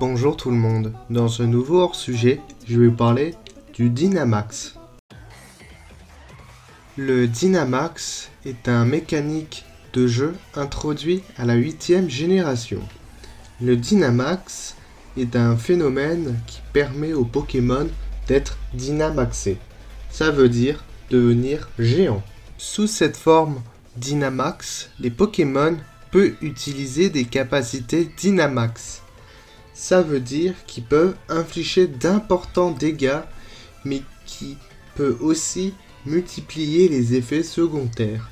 Bonjour tout le monde, dans ce nouveau hors-sujet, je vais vous parler du Dynamax. Le Dynamax est un mécanique de jeu introduit à la huitième génération. Le Dynamax est un phénomène qui permet aux Pokémon d'être dynamaxés. Ça veut dire devenir géant. Sous cette forme Dynamax, les Pokémon peuvent utiliser des capacités Dynamax ça veut dire qu'ils peuvent infliger d'importants dégâts, mais qui peut aussi multiplier les effets secondaires,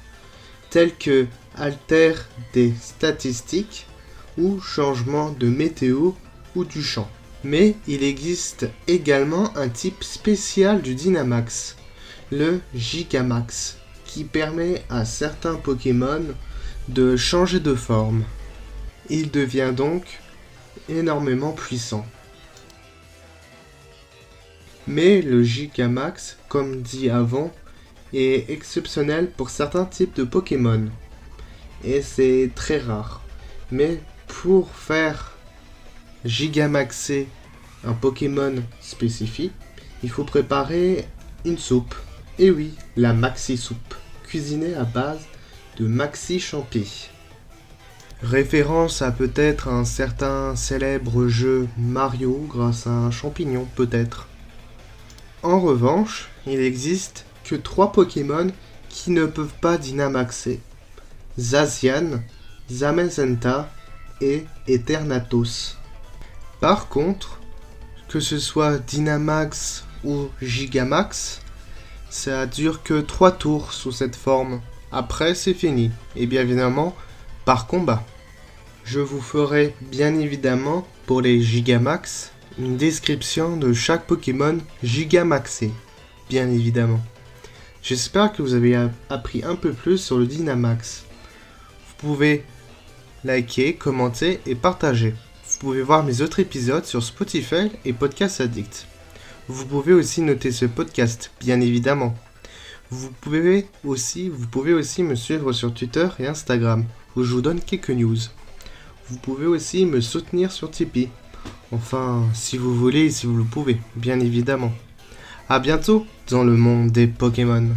tels que alter des statistiques ou changement de météo ou du champ. Mais il existe également un type spécial du Dynamax, le Gigamax, qui permet à certains Pokémon de changer de forme. Il devient donc énormément puissant. Mais le Gigamax, comme dit avant, est exceptionnel pour certains types de Pokémon. Et c'est très rare. Mais pour faire Gigamaxer un Pokémon spécifique, il faut préparer une soupe. Et oui, la Maxi Soupe, cuisinée à base de Maxi Champi. Référence à peut-être un certain célèbre jeu Mario grâce à un champignon peut-être. En revanche, il existe que trois Pokémon qui ne peuvent pas Dynamaxer. Zazian, Zamazenta et Eternatus. Par contre, que ce soit Dynamax ou Gigamax, ça dure que 3 tours sous cette forme. Après, c'est fini. Et bien évidemment, par combat. Je vous ferai bien évidemment pour les Gigamax une description de chaque Pokémon Gigamaxé, bien évidemment. J'espère que vous avez appris un peu plus sur le Dynamax. Vous pouvez liker, commenter et partager. Vous pouvez voir mes autres épisodes sur Spotify et Podcast Addict. Vous pouvez aussi noter ce podcast, bien évidemment. Vous pouvez aussi, vous pouvez aussi me suivre sur Twitter et Instagram je vous donne quelques news. Vous pouvez aussi me soutenir sur Tipeee. Enfin, si vous voulez, si vous le pouvez, bien évidemment. A bientôt dans le monde des Pokémon.